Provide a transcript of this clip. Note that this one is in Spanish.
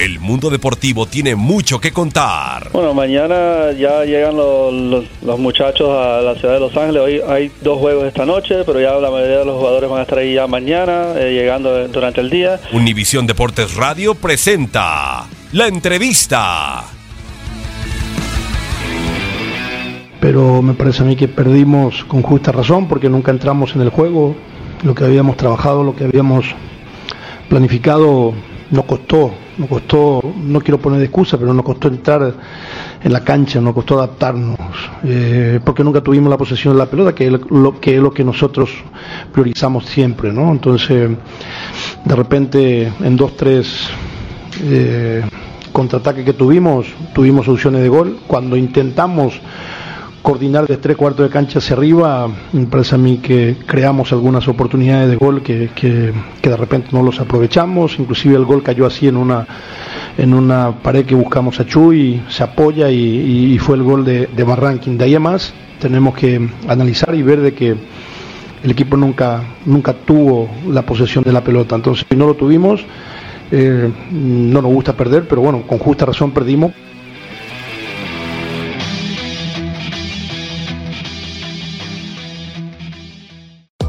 El mundo deportivo tiene mucho que contar. Bueno, mañana ya llegan los, los- los muchachos a la ciudad de Los Ángeles. Hoy hay dos juegos esta noche, pero ya la mayoría de los jugadores van a estar ahí ya mañana, eh, llegando durante el día. Univisión Deportes Radio presenta la entrevista. pero me parece a mí que perdimos con justa razón porque nunca entramos en el juego. Lo que habíamos trabajado, lo que habíamos planificado, nos costó, nos costó, no quiero poner de excusa, pero nos costó entrar en la cancha, nos costó adaptarnos, eh, porque nunca tuvimos la posesión de la pelota, que es lo que, es lo que nosotros priorizamos siempre, ¿no? Entonces, de repente, en dos, tres eh, contraataques que tuvimos, tuvimos soluciones de gol. Cuando intentamos coordinar de tres cuartos de cancha hacia arriba, me parece a mí que creamos algunas oportunidades de gol que, que- de repente no los aprovechamos, inclusive el gol cayó así en una en una pared que buscamos a Chuy, se apoya y, y- y fue el gol de, de Barranquín. De ahí a más tenemos que analizar y ver de que el equipo nunca, nunca tuvo la posesión de la pelota, entonces si no lo tuvimos, eh, no nos gusta perder, pero bueno, con justa razón perdimos.